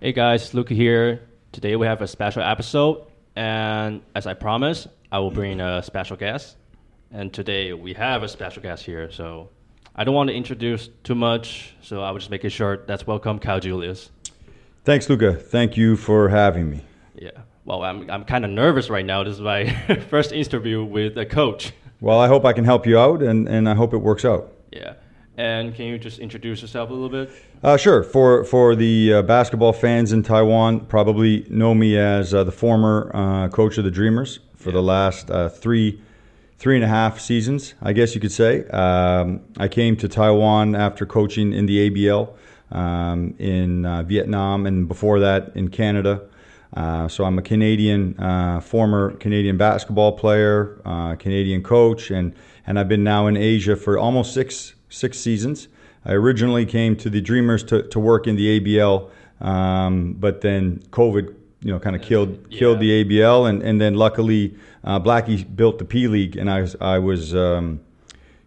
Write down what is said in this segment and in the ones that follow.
Hey guys, Luke here. Today we have a special episode, and as I promised, I will bring a special guest. And today we have a special guest here, so I don't want to introduce too much, so I will just make it short. Let's welcome Kyle Julius. Thanks, Luca. Thank you for having me. Yeah. Well, I'm I'm kind of nervous right now. This is my first interview with a coach. Well, I hope I can help you out, and, and I hope it works out. Yeah. And can you just introduce yourself a little bit? Uh, sure. For for the uh, basketball fans in Taiwan, probably know me as uh, the former uh, coach of the Dreamers for the last uh, three three and a half seasons, I guess you could say. Um, I came to Taiwan after coaching in the ABL um, in uh, Vietnam, and before that in Canada. so I'm a Canadian, former Canadian basketball player, Canadian coach, and and I've been now in Asia for almost six six seasons. I originally came to the Dreamers to, to work in the ABL, um, but then COVID, you know, kind of killed yeah. killed the ABL, and, and then luckily uh, Blackie built the P League, and I was I was um,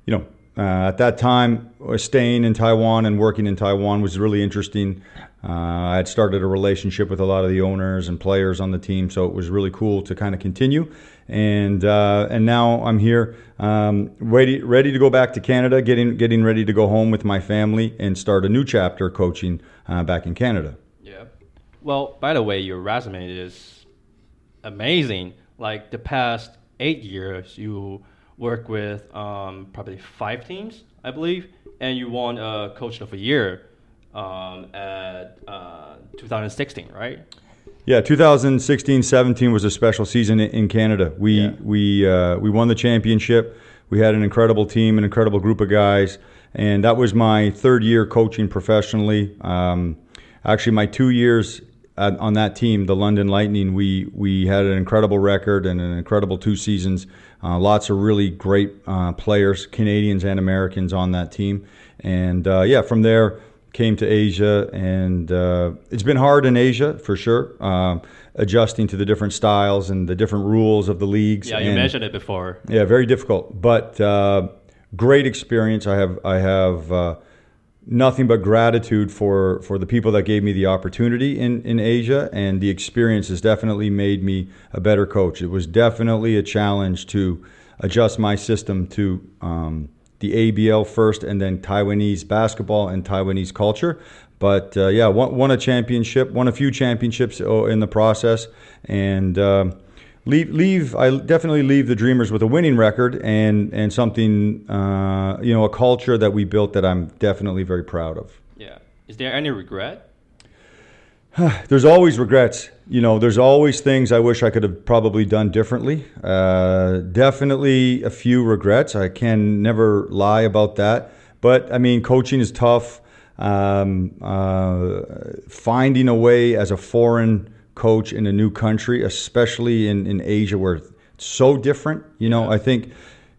you know uh, at that time staying in Taiwan and working in Taiwan was really interesting. Uh, I had started a relationship with a lot of the owners and players on the team, so it was really cool to kind of continue. And uh, and now I'm here, um, ready ready to go back to Canada, getting getting ready to go home with my family and start a new chapter coaching uh, back in Canada. Yeah. Well, by the way, your resume is amazing. Like the past eight years, you work with um, probably five teams, I believe, and you won a Coach of the Year um, at uh, 2016, right? Yeah, 2016-17 was a special season in Canada. We yeah. we uh, we won the championship. We had an incredible team, an incredible group of guys, and that was my third year coaching professionally. Um, actually, my two years at, on that team, the London Lightning, we we had an incredible record and an incredible two seasons. Uh, lots of really great uh, players, Canadians and Americans, on that team, and uh, yeah, from there came to Asia, and uh, it's been hard in Asia for sure, uh, adjusting to the different styles and the different rules of the leagues. Yeah, you and, mentioned it before. Yeah, very difficult, but uh, great experience. I have I have uh, nothing but gratitude for for the people that gave me the opportunity in in Asia, and the experience has definitely made me a better coach. It was definitely a challenge to adjust my system to. Um, the ABL first, and then Taiwanese basketball and Taiwanese culture. But uh, yeah, won, won, a championship, won a few championships uh, in the process, and uh, leave leave. I definitely leave the Dreamers with a winning record and and something uh, you know a culture that we built that I'm definitely very proud of. Yeah. Is there any regret? there's always regrets. You know, there's always things I wish I could have probably done differently. Uh, definitely a few regrets. I can never lie about that. But I mean, coaching is tough. Um, uh, finding a way as a foreign coach in a new country, especially in, in Asia where it's so different, you know, yeah. I think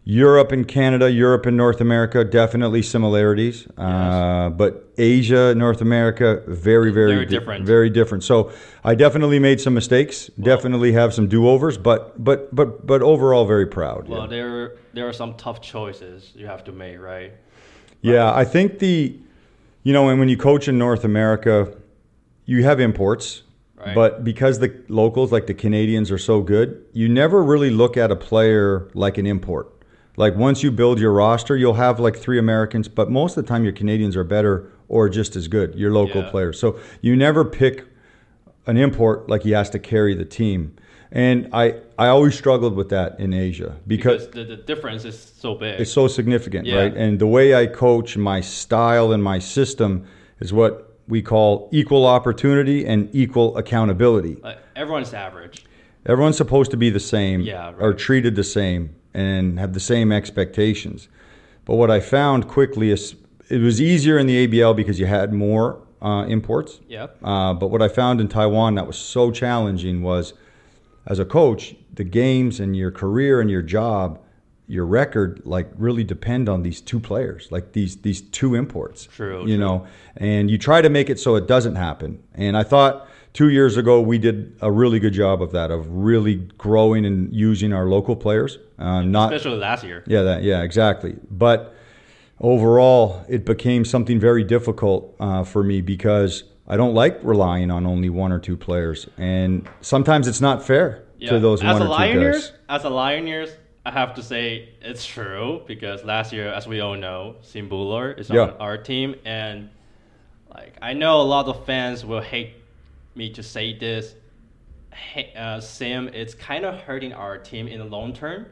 Europe and Canada, Europe and North America, definitely similarities. Yes. Uh, but Asia, North America, very, very, very different. Very different. So I definitely made some mistakes. Well, definitely have some do-overs, but but but but overall, very proud. Well, yeah. there there are some tough choices you have to make, right? Yeah, I think the, you know, and when you coach in North America, you have imports. Right. But because the locals, like the Canadians, are so good, you never really look at a player like an import. Like once you build your roster, you'll have like three Americans, but most of the time your Canadians are better or just as good, your local yeah. players. So you never pick an import like he has to carry the team. And I, I always struggled with that in Asia because, because the, the, difference is so big. It's so significant, yeah. right? And the way I coach, my style and my system is what we call equal opportunity and equal accountability. Uh, everyone's average. Everyone's supposed to be the same yeah, right. or treated the same and have the same expectations. But what I found quickly is it was easier in the ABL because you had more uh, imports. Yep. Uh, but what I found in Taiwan that was so challenging was, as a coach, the games and your career and your job, your record, like really depend on these two players, like these these two imports. True. You true. know, and you try to make it so it doesn't happen. And I thought two years ago we did a really good job of that of really growing and using our local players uh, not especially last year. Yeah that yeah exactly. But overall it became something very difficult uh, for me because I don't like relying on only one or two players, and sometimes it's not fair to those as one a or two Lioneers, guys. as a Lioneers, I have to say it's true because last year, as we all know, Sim Bhullar is Yeah. on our team, and like I know a lot of fans will hate me to say this. Hey, uh, Sim, it's kind of hurting our team in the long term.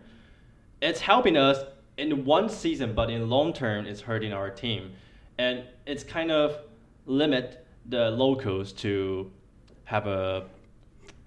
It's helping us in one season, but in long term, it's hurting our team, and it's kind of limit the locals to have a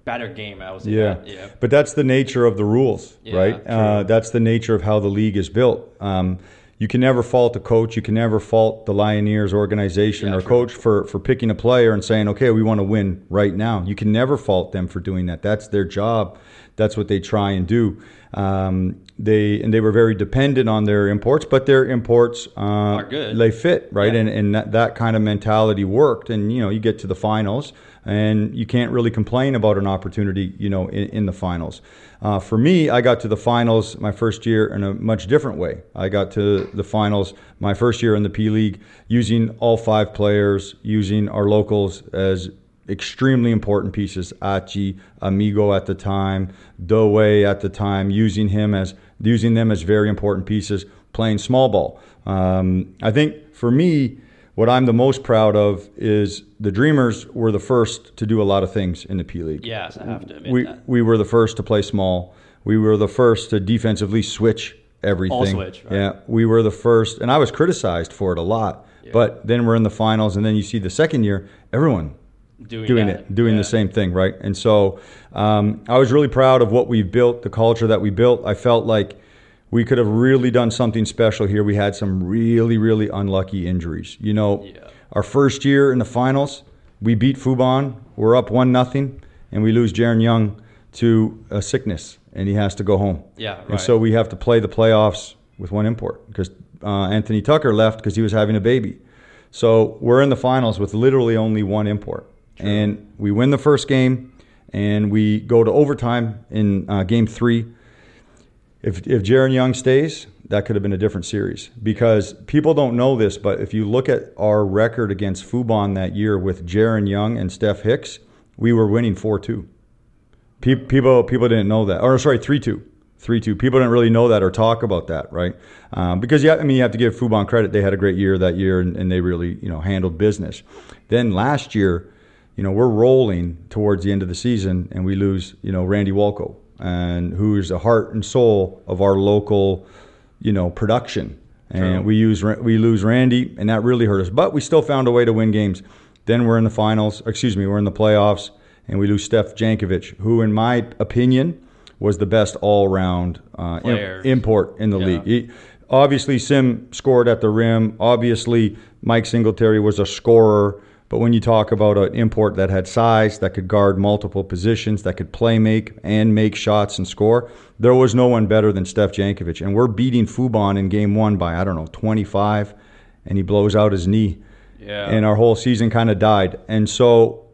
better game. I was. Yeah. yeah. But that's the nature of the rules, Yeah, right? Uh, that's the nature of how the league is built. Um, you can never fault the coach. You can never fault the Lioneers organization Yeah, or coach for, for picking a player and saying, okay, we want to win right now. You can never fault them for doing that. That's their job. That's what they try and do. Um, they and they were very dependent on their imports, but their imports uh, Are good. They fit right, Yeah. and and that, that kind of mentality worked. And you know, you get to the finals, and you can't really complain about an opportunity, you know, in, in the finals. Uh, for me, I got to the finals my first year in a much different way. I got to the finals my first year in the P League using all five players, using our locals as extremely important pieces. Achi, Amigo at the time, Doe at the time, using him as using them as very important pieces, playing small ball. Um, I think for me, what I'm the most proud of is the Dreamers were the first to do a lot of things in the P League. Yes, I have to admit We that. we were the first to play small. We were the first to defensively switch everything. All switch, right. Yeah, we were the first, and I was criticized for it a lot. But then we're in the finals, and then you see the second year, everyone Doing, doing that. it, doing Yeah. the same thing, right? And so um, I was really proud of what we've built, the culture that we built. I felt like we could have really done something special here. We had some really, really unlucky injuries. You know, Yeah. our first year in the finals, we beat Fubon. We're up one nothing, and we lose Jaron Young to a sickness, and he has to go home. Yeah, And so we have to play the playoffs with one import because uh, Anthony Tucker left because he was having a baby. So we're in the finals with literally only one import, and we win the first game, and we go to overtime in uh, game three. If if Jaron Young stays, that could have been a different series because people don't know this, but if you look at our record against Fubon that year with Jaron Young and Steph Hicks, we were winning four two. Pe- People people didn't know that, or sorry, three two. Three two. People didn't really know that or talk about that, right? Um, because yeah, I mean, you have to give Fubon credit; they had a great year that year, and, and they really, you know, handled business. Then last year, you know, we're rolling towards the end of the season, and we lose, you know, Randy Walco, and who is the heart and soul of our local, you know, production. And True. we use we lose Randy, and that really hurt us. But we still found a way to win games. Then we're in the finals. Excuse me, we're in the playoffs, and we lose Steph Jankovic, who, in my opinion, was the best all-round uh, im- import in the Yeah. league. He- obviously, Sim scored at the rim. Obviously, Mike Singletary was a scorer. But when you talk about an import that had size, that could guard multiple positions, that could play make and make shots and score, there was no one better than Steph Jankovic. And we're beating Fubon in game one by, I don't know, 25, and he blows out his knee. Yeah. And our whole season kind of died. And so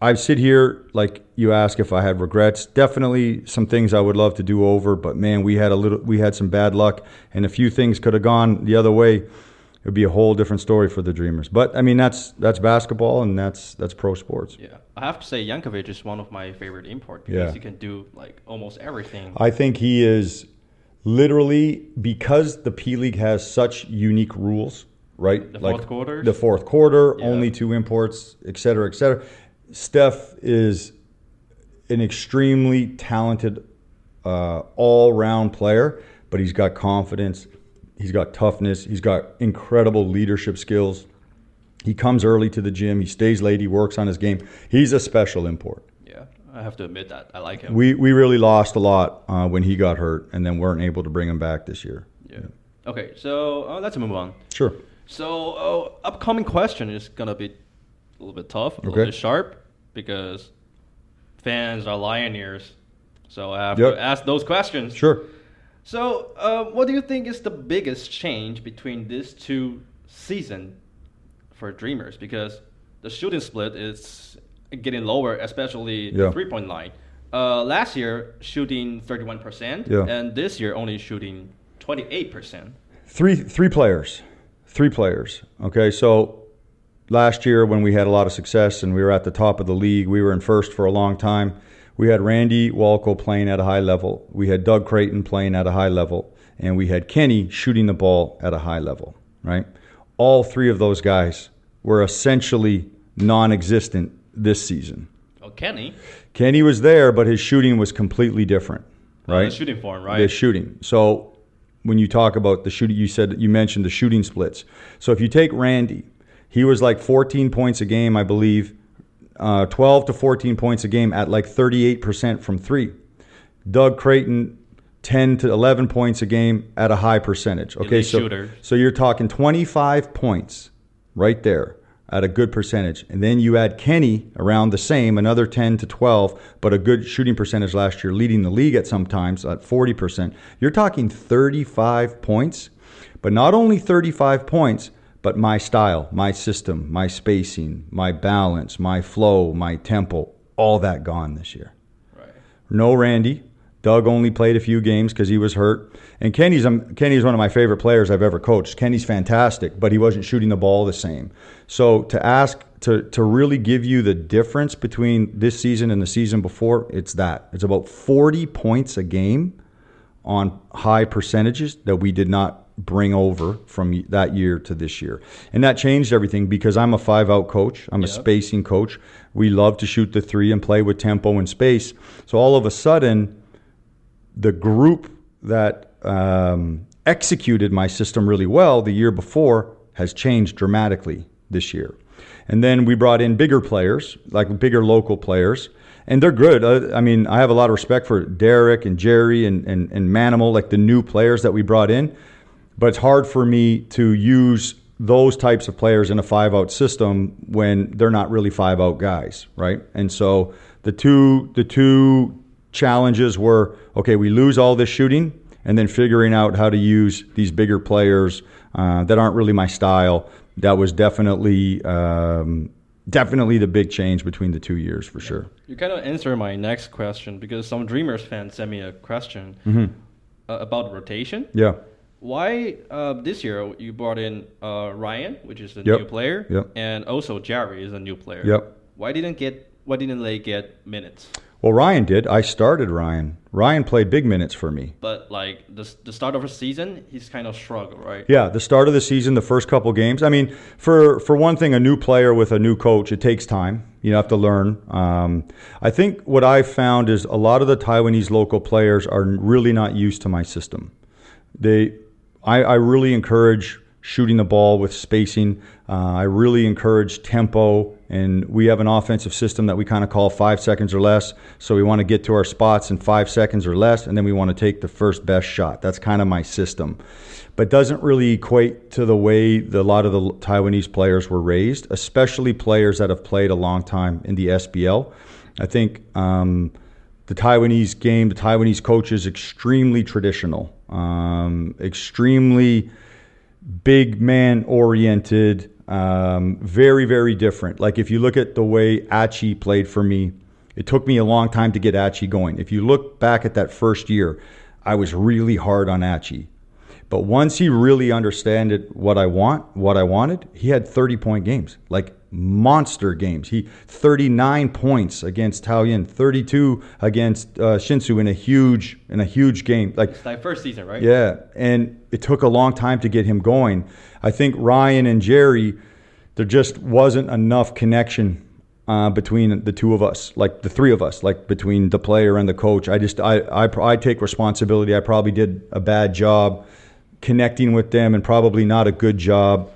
I sit here, like you ask if I had regrets. Definitely some things I would love to do over, but man, we had a little, we had some bad luck, and a few things could have gone the other way. It would be a whole different story for the Dreamers. But I mean, that's that's basketball, and that's that's pro sports. Yeah, I have to say Yankovic is one of my favorite import because Yeah. he can do like almost everything. I think he is literally because the P League has such unique rules, right? The fourth quarters? The fourth quarter, Yeah. only two imports, et cetera, et cetera. Steph is an extremely talented uh, all round player, but he's got confidence, he's got toughness, he's got incredible leadership skills. He comes early to the gym, he stays late, he works on his game. He's a special import. yeah, I have to admit that I like him. We we really lost a lot uh, when he got hurt, and then weren't able to bring him back this year. yeah. Okay, so uh, let's move on. Sure. So uh, upcoming question is gonna be a little bit tough, a little bit sharp because fans are Lioneers. So I have Yep. to ask those questions. Sure. So, uh, what do you think is the biggest change between these two seasons for Dreamers? Because the shooting split is getting lower, especially Yeah. the three point line. Uh, last year, shooting 31%, Yeah. and this year, only shooting 28%. Three three players, three players. Okay, so last year when we had a lot of success and we were at the top of the league. We were in first for a long time. We had Randy Walco playing at a high level. We had Doug Creighton playing at a high level, and we had Kenny shooting the ball at a high level. Right, all three of those guys were essentially non-existent this season. Oh, Kenny. Kenny was there, but his shooting was completely different. Oh, right, the shooting form, right? the shooting. So when you talk about the shooting, you said you mentioned the shooting splits. So if you take Randy, he was like 14 points a game, I believe, uh, 12 to 14 points a game at like 38% from three. Doug Creighton, 10 to 11 points a game at a high percentage. Okay, so shooter. so you're talking 25 points right there at a good percentage. And then you add Kenny around the same, another 10 to 12, but a good shooting percentage last year, leading the league at sometimes at 40%. You're talking 35 points, but not only 35 points, but my style, my system, my spacing, my balance, my flow, my tempo, all that gone this year. Right. No Randy. Doug only played a few games because he was hurt. And Kenny's um, Kenny's one of my favorite players I've ever coached. Kenny's fantastic, but he wasn't shooting the ball the same. So to ask to to really give you the difference between this season and the season before, it's that. It's about 40 points a game on high percentages that we did not bring over from that year to this year. And that changed everything because I'm a five out coach, I'm a spacing coach. We love to shoot the three and play with tempo and space. So all of a sudden, the group that um, executed my system really well the year before has changed dramatically this year. And then we brought in bigger players, like bigger local players, and they're good. Uh, I mean, I have a lot of respect for Derek and Jerry and, and, and Manimal, like the new players that we brought in. But it's hard for me to use those types of players in a five out system when they're not really five out guys, right? And so the two the two challenges were okay, we lose all this shooting, and then figuring out how to use these bigger players uh, that aren't really my style. That was definitely um, definitely the big change between the two years for sure. You kind of answer my next question because some Dreamers fans sent me a question Mm-hmm. uh, about rotation. Yeah. Why uh, this year you brought in uh, Ryan, which is a Yep. new player, Yep. and also Jerry is a new player. Yep. Why didn't get? Why didn't they get minutes? Well, Ryan did. I started Ryan. Ryan played big minutes for me. But like the the start of the season, he's kind of struggled, right? Yeah, the start of the season, the first couple games. I mean, for for one thing, a new player with a new coach, it takes time. You have to learn. Um, I think what I've found is a lot of the Taiwanese local players are really not used to my system. They, I, I really encourage shooting the ball with spacing. Uh, I really encourage tempo, and we have an offensive system that we kind of call five seconds or less. So we want to get to our spots in five seconds or less, and then we want to take the first best shot. That's kind of my system, but doesn't really equate to the way the, a lot of the Taiwanese players were raised, especially players that have played a long time in the SBL. I think. Um, the Taiwanese game, the Taiwanese coach is extremely traditional, um, extremely big man oriented, um, very, very different. Like if you look at the way Achi played for me, it took me a long time to get Achi going. If you look back at that first year, I was really hard on Achi. But once he really understood what I want, what I wanted, he had 30 point games, like monster games. He 39 points against Taoyuan, 32 against uh, Hsinchu in a huge in a huge game. Like It's like first season, right? yeah, and it took a long time to get him going. I think Ryan and Jerry, there just wasn't enough connection uh, between the two of us, like the three of us, like between the player and the coach. I just, I, I, I take responsibility. I probably did a bad job connecting with them, and probably not a good job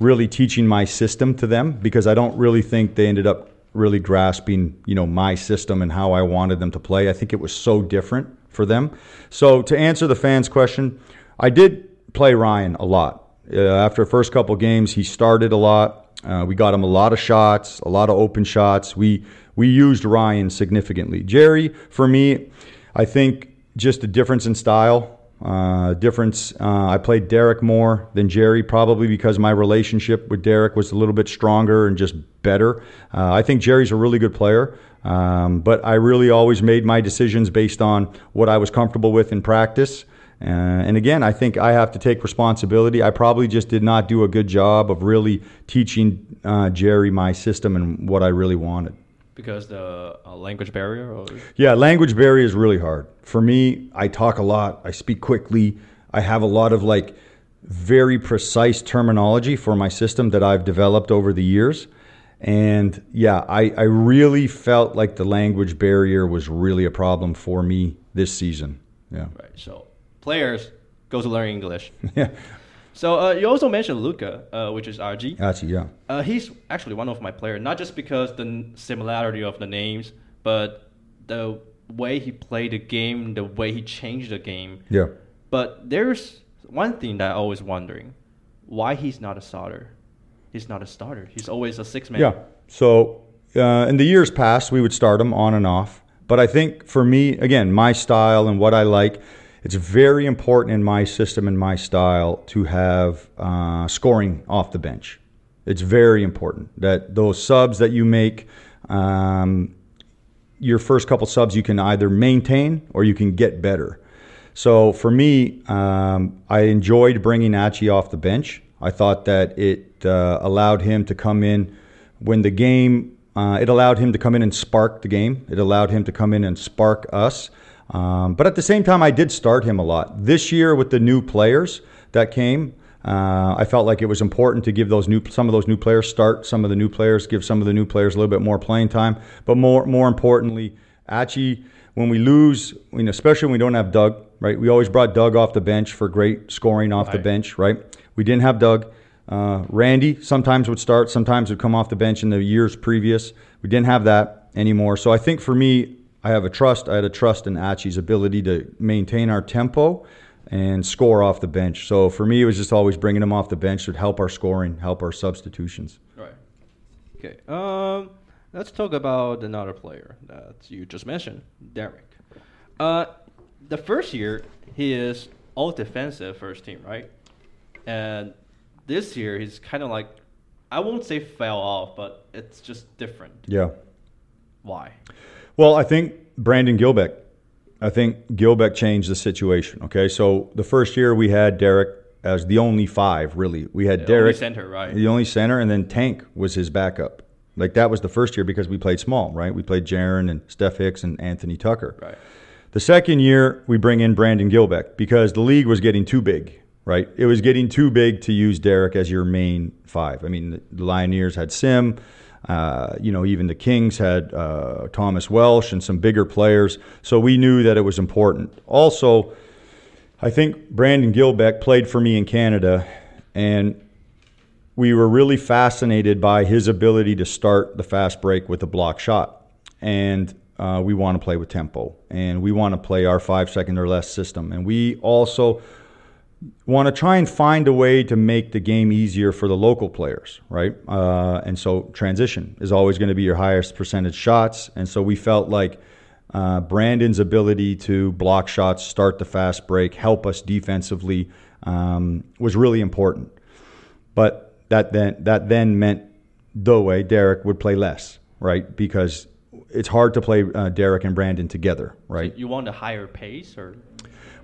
really teaching my system to them because I don't really think they ended up really grasping, you know, my system and how I wanted them to play. I think it was so different for them. So to answer the fans' question, I did play Ryan a lot. Uh, after the first couple games, he started a lot. Uh, we got him a lot of shots, a lot of open shots. We we used Ryan significantly. Jerry, for me, I think just a difference in style. Uh, difference. Uh, I played Derek more than Jerry, probably because my relationship with Derek was a little bit stronger and just better. Uh, I think Jerry's a really good player, um, but I really always made my decisions based on what I was comfortable with in practice Uh, and again, I think I have to take responsibility. I probably just did not do a good job of really teaching uh, Jerry my system and what I really wanted. Because the uh, language barrier? Or? Yeah, language barrier is really hard. For me, I talk a lot, I speak quickly, I have a lot of like very precise terminology for my system that I've developed over the years. And yeah, I, I really felt like the language barrier was really a problem for me this season. Yeah. Right. So players go to learn English. Yeah. So uh, you also mentioned Luca, uh, which is RG. Actually, yeah. Uh, he's actually one of my players, not just because the similarity of the names, but the way he played the game, the way he changed the game. Yeah. But there's one thing that I always wondering, why he's not a starter. He's not a starter. He's always a six man. Yeah. So uh, in the years past, we would start him on and off. But I think for me, again, my style and what I like, it's very important in my system and my style to have uh, scoring off the bench. It's very important that those subs that you make, um, your first couple subs, you can either maintain or you can get better. So for me, um, I enjoyed bringing Achi off the bench. I thought that it uh, allowed him to come in when the game. Uh, it allowed him to come in and spark the game. It allowed him to come in and spark us. Um, but at the same time, I did start him a lot. This year, with the new players that came, uh, I felt like it was important to give those new some of those new players start. Some of the new players give some of the new players a little bit more playing time. But more more importantly, Achi, when we lose, you know, especially when we don't have Doug, right? We always brought Doug off the bench for great scoring off the bench, right? We didn't have Doug. Uh, Randy sometimes would start, sometimes would come off the bench in the years previous. We didn't have that anymore. So I think for me, I have a trust. I had a trust in Achi's ability to maintain our tempo and score off the bench. So for me, it was just always bringing him off the bench to help our scoring, help our substitutions. Right. Okay. Um, let's talk about another player that you just mentioned, Derek. Uh, the first year he is all defensive first team, right? And this year he's kind of like, I won't say fell off, but it's just different. Yeah. Why? Well, I think Brandon Gilbeck. I think Gilbeck changed the situation. Okay, so the first year we had Derek as the only five. Really, we had The Derek only center, right? The only center, and then Tank was his backup. Like that was the first year because we played small, right? We played Jaron and Steph Hicks and Anthony Tucker. Right. The second year, we bring in Brandon Gilbeck because the league was getting too big, right? It was getting too big to use Derek as your main five. I mean, the Lioneers had Sim, uh, you know, even the Kings had uh, Thomas Welsh and some bigger players. So we knew that it was important. Also, I think Brandon Gilbeck played for me in Canada, and we were really fascinated by his ability to start the fast break with a block shot. And uh, we want to play with tempo, and we want to play our five second or less system. And we also want to try and find a way to make the game easier for the local players, right? Uh, and so transition is always going to be your highest percentage shots. And so we felt like uh, Brandon's ability to block shots, start the fast break, help us defensively um, was really important. But that then that then meant Doe Derek would play less, right? Because it's hard to play uh, Derek and Brandon together, right? You want a higher pace or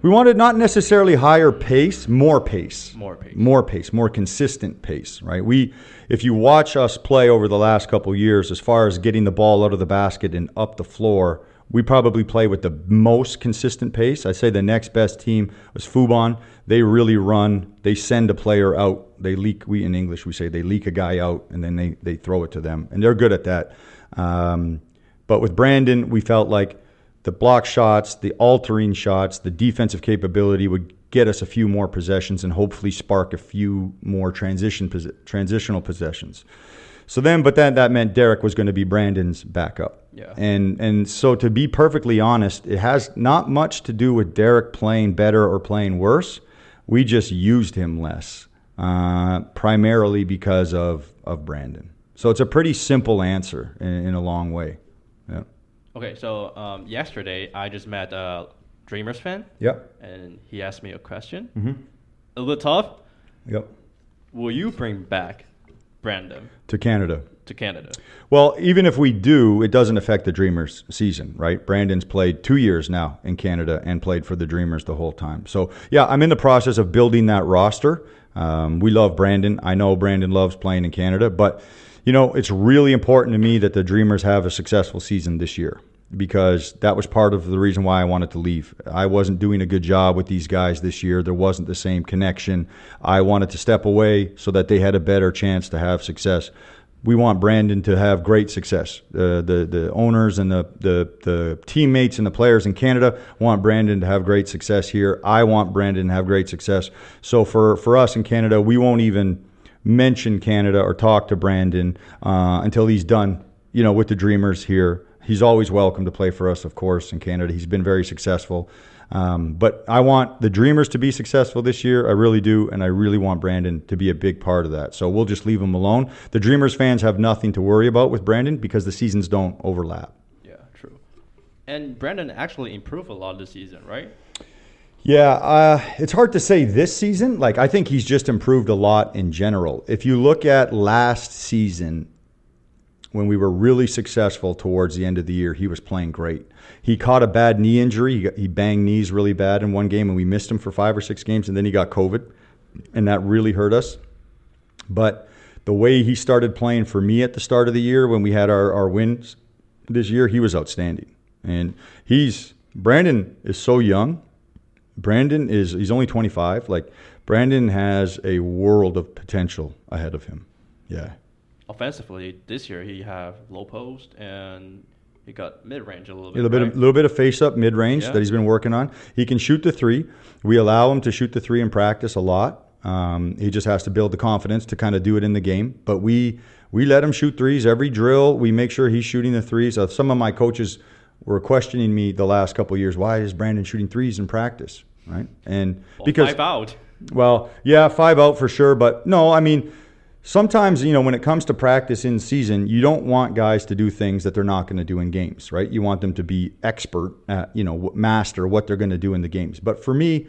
We wanted not necessarily higher pace, more pace. more pace? More pace, more consistent pace, right? We if you watch us play over the last couple years as far as getting the ball out of the basket and up the floor, we probably play with the most consistent pace. I'd say the next best team was Fubon. They really run, they send a player out. They leak we in English we say they leak a guy out and then they, they throw it to them. And they're good at that. Um, but with Brandon, we felt like the block shots, the altering shots, the defensive capability would get us a few more possessions and hopefully spark a few more transition transitional possessions. So then, but then that meant Derek was going to be Brandon's backup. Yeah. And and so to be perfectly honest, it has not much to do with Derek playing better or playing worse. We just used him less, uh, primarily because of of Brandon. So it's a pretty simple answer in, in a long way. Yeah. Okay, so um, yesterday I just met a Dreamers fan, Yep. and he asked me a question. Mm-hmm. A little tough. Yep. Will you bring back Brandon? To Canada. to Canada. Well, even if we do, it doesn't affect the Dreamers season, right? Brandon's played two years now in Canada and played for the Dreamers the whole time. So, yeah, I'm in the process of building that roster. Um, we love Brandon. I know Brandon loves playing in Canada, but, you know, it's really important to me that the Dreamers have a successful season this year because that was part of the reason why I wanted to leave. I wasn't doing a good job with these guys this year. There wasn't the same connection. I wanted to step away so that they had a better chance to have success. We want Brandon to have great success. Uh, the the owners and the, the the teammates and the players in Canada want Brandon to have great success here. I want Brandon to have great success. So for for us in Canada, we won't even mention Canada or talk to Brandon uh, until he's done. You know, with the Dreamers here he's always welcome to play for us, of course, in Canada. He's been very successful. Um, but I want the Dreamers to be successful this year. I really do. And I really want Brandon to be a big part of that. So we'll just leave him alone. The Dreamers fans have nothing to worry about with Brandon because the seasons don't overlap. Yeah, true. And Brandon actually improved a lot this season, right? Yeah, uh, it's hard to say this season. Like, I think he's just improved a lot in general. If you look at last season, when we were really successful towards the end of the year, he was playing great. He caught a bad knee injury. He, got, he banged knees really bad in one game, and we missed him for five or six games, and then he got COVID, and that really hurt us. But the way he started playing for me at the start of the year when we had our, our wins this year, he was outstanding. And he's Brandon is so young. Brandon is he's only 25. Like Brandon has a world of potential ahead of him. Yeah offensively this year he have low post and he got mid range a little bit. A little right? bit, a little bit of face up mid range yeah. that he's been working on. He can shoot the three. We allow him to shoot the three in practice a lot. Um, he just has to build the confidence to kind of do it in the game. But we we let him shoot threes every drill. We make sure he's shooting the threes. Uh, some of my coaches were questioning me the last couple years. Why is Brandon shooting threes in practice? Right, and well, because five out. Well, yeah, five out for sure. But no, I mean sometimes you know when it comes to practice in season you don't want guys to do things that they're not going to do in games right you want them to be expert at you know master what they're going to do in the games but for me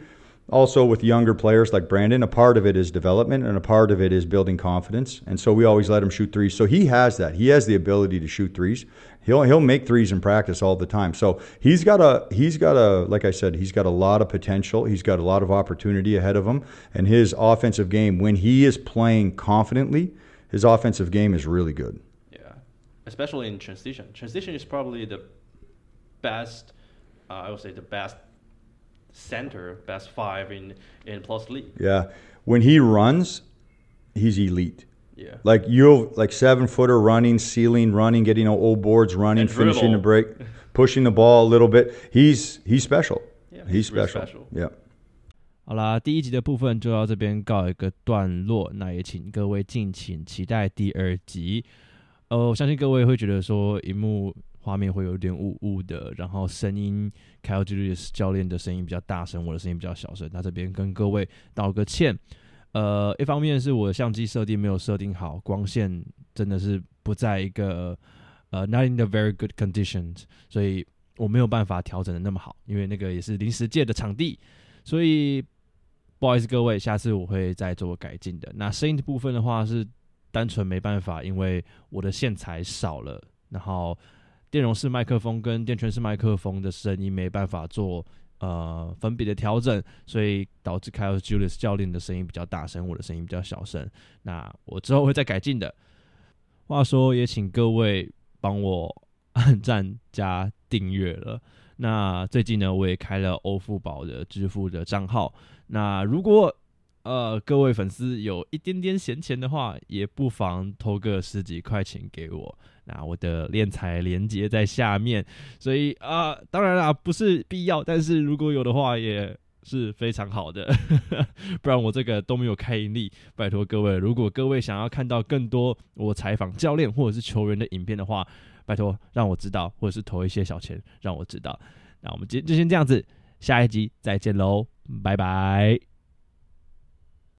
also with younger players like Brandon, a part of it is development and a part of it is building confidence. And so we always let him shoot threes. So he has that. He has the ability to shoot threes. He'll he'll make threes in practice all the time. So he's got a he's got a like I said, he's got a lot of potential. He's got a lot of opportunity ahead of him. And his offensive game, when he is playing confidently, his offensive game is really good. Yeah. Especially in transition. Transition is probably the best uh, I would say the best center, best five in in plus league. Yeah, when he runs, he's elite. Yeah, like you, like seven footer running, sealing, running, getting old boards, running, finishing the break, pushing the ball a little bit. He's he's special. Yeah, he's special. special. Yeah. 好啦，第一集的部分就到这边告一个段落。那也请各位敬请期待第二集。呃，我相信各位会觉得说，荧幕 画面会有点雾雾的，然后声音，Kyle Julius 教练的声音比较大声，我的声音比较小声。那这边跟各位道个歉。呃，一方面是我的相机设定没有设定好，光线真的是不在一个呃 not in the very good conditions，所以我没有办法调整的那么好，因为那个也是临时借的场地，所以不好意思各位，下次我会再做改进的。那声音的部分的话是单纯没办法，因为我的线材少了，然后。电容式麦克风跟电圈式麦克风的声音没办法做呃分别的调整，所以导致 Kyle Julius 教练的声音比较大声，我的声音比较小声。那我之后会再改进的。话说，也请各位帮我按赞加订阅了。那最近呢，我也开了欧付宝的支付的账号。那如果呃各位粉丝有一点点闲钱的话，也不妨投个十几块钱给我。那我的练财连接在下面，所以啊，当然啦，不是必要，但是如果有的话，也是非常好的。不然我这个都没有开盈利，拜托各位，如果各位想要看到更多我采访教练或者是球员的影片的话，拜托让我知道，或者是投一些小钱让我知道。那我们今天就先这样子，下一集再见喽，拜拜。